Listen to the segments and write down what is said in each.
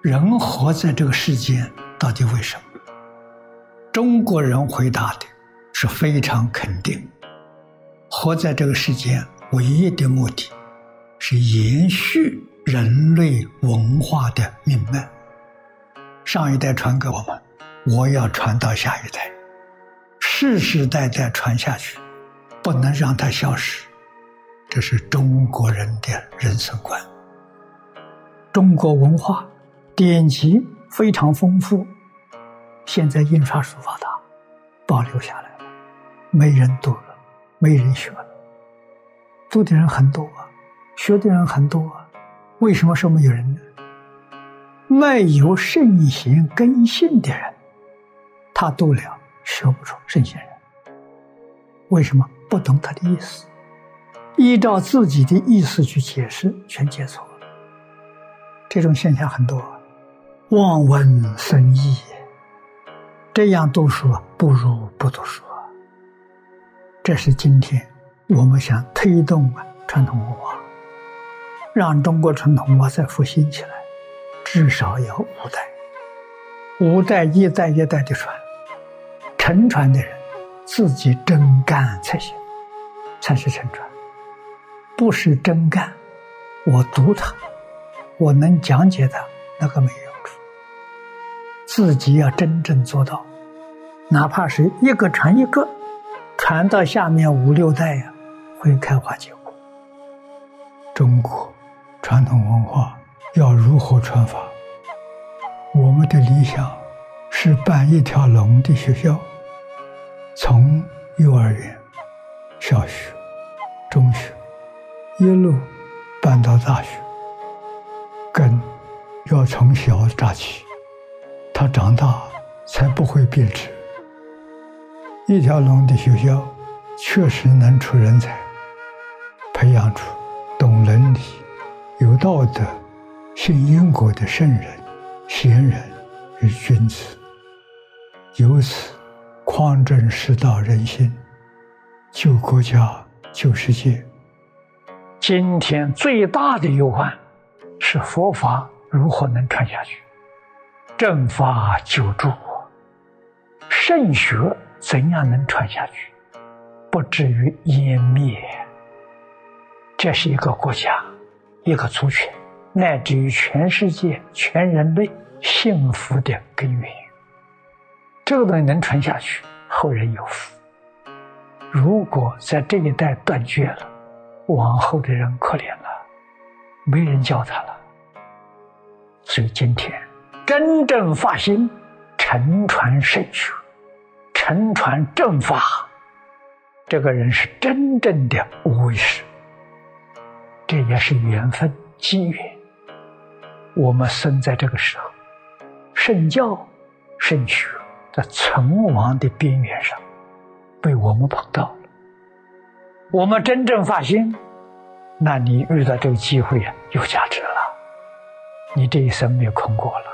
人活在这个世间，到底为什么？中国人回答的是非常肯定。活在这个世间，唯一的目的，是延续人类文化的命脉。上一代传给我们，我要传到下一代，世世代代传下去，不能让它消失。这是中国人的人生观。中国文化典籍非常丰富，现在印刷术发达，保留下来了，没人读了。没人学了，读的人很多啊，学的人很多，为什么说没有人呢？没有圣贤根性的人，他读了学不出圣贤人。为什么不懂他的意思？依照自己的意思去解释，全解错了。这种现象很多，望文生义，这样读书不如不读书。这是今天我们想推动啊传统文化，让中国传统文化再复兴起来，至少要五代，五代一代一代的传，承传的人自己真干才行，才是承传，不是真干，我读它，我能讲解的，那个没用处。自己要真正做到，哪怕是一个传一个。传到下面五六代呀，会开花结果。中国传统文化要如何传法？我们的理想是办一条龙的学校，从幼儿园、小学、中学一路办到大学，根要从小扎起，他长大才不会变质。一条龙的学校，确实能出人才，培养出懂伦理、有道德、信因果的圣人、贤人与君子，由此匡正世道人心，救国家、救世界。今天最大的忧患是佛法如何能传下去？正法久住，圣学。怎样能传下去，不至于湮灭？这是一个国家、一个族群，乃至于全世界、全人类幸福的根源。这个东西能传下去，后人有福。如果在这一代断绝了，往后的人可怜了，没人教他了。所以今天真正发心，承传圣学。承传正法，这个人是真正的无畏师，这也是缘分机缘。我们生在这个时候，圣教、圣学在存亡的边缘上，被我们碰到了。我们真正发心，那你遇到这个机会啊，有价值了。你这一生没有空过了，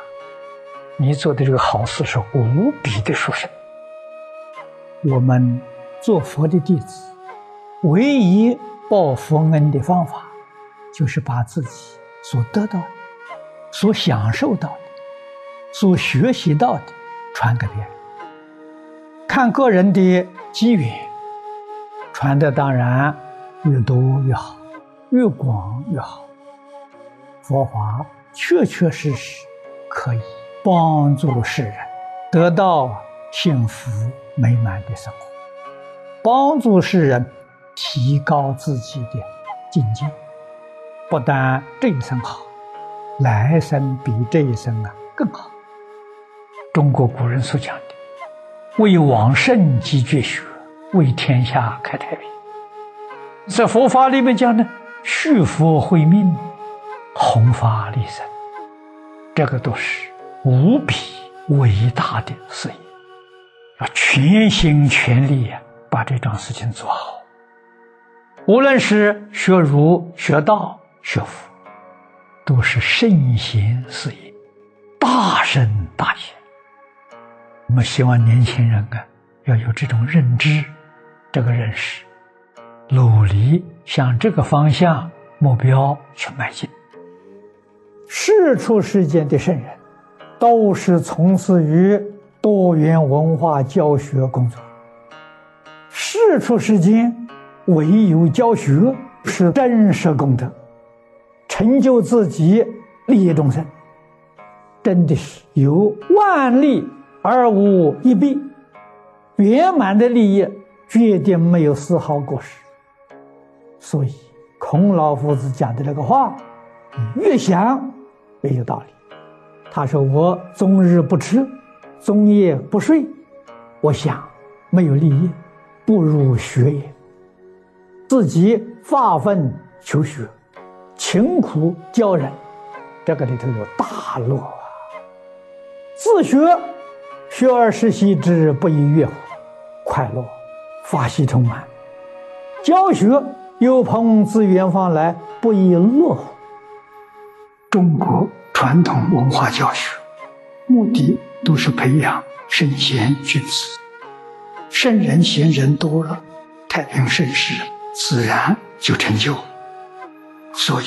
你做的这个好事是无比的殊胜。我们做佛的弟子，唯一报佛恩的方法，就是把自己所得到的、所享受到的、所学习到的传给别人。看个人的机缘，传的当然越多越好，越广越好。佛法确确实实可以帮助世人得到幸福。美满的生活，帮助世人提高自己的境界，不但这一生好，来生比这一生啊更好。中国古人所讲的“为往圣继绝学，为天下开太平”，在佛法里面讲呢，“续佛慧命，弘法利生”，这个都是无比伟大的事业。要全心全力呀，把这桩事情做好。无论是学儒、学道、学佛，都是圣贤事业，大圣大贤。我们希望年轻人啊，要有这种认知、这个认识，努力向这个方向目标去迈进。世出世间的圣人，都是从事于多元文化教学工作。世出世间，唯有教学是真实功德，成就自己，利益众生，真的是有万利而无一弊，圆满的利益，决定没有丝毫过失。所以，孔老夫子讲的这个话，越想。越有道理。他说：“我终日不吃，终夜不睡，我想没有利益，不如学也。自己发奋求学，勤苦教人，这个里头有大乐啊。自学，学而时习之，不亦乐乎？快乐，法喜充满；教学，有朋自远方来，不亦乐乎？”中国传统文化教学，目的都是培养圣贤君子。圣人贤人多了，太平盛世自然就成就。所以，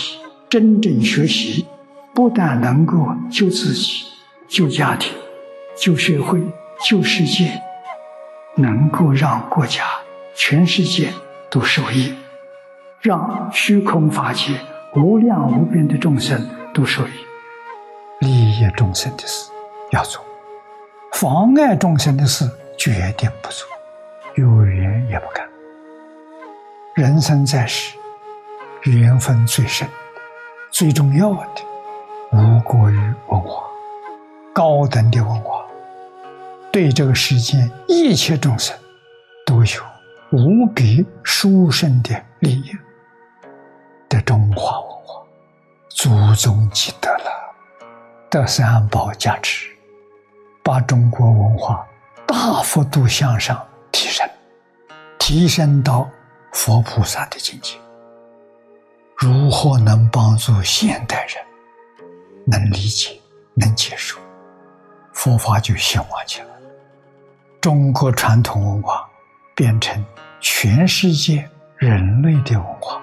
真正学习，不但能够救自己、救家庭、救社会、救世界，能够让国家、全世界都受益，让虚空法界无量无边的众生。都属于利益众生的事要做，妨碍众生的事决定不做，有缘也不干。人生在世，缘分最深、最重要的，无过于文化，高等的文化，对这个世间一切众生都有无比殊胜的利益的中华文化。祖宗积德了，的三宝加持，把中国文化大幅度向上提升，提升到佛菩萨的境界。如何能帮助现代人能理解、能接受佛法，就兴旺起来。中国传统文化变成全世界人类的文化。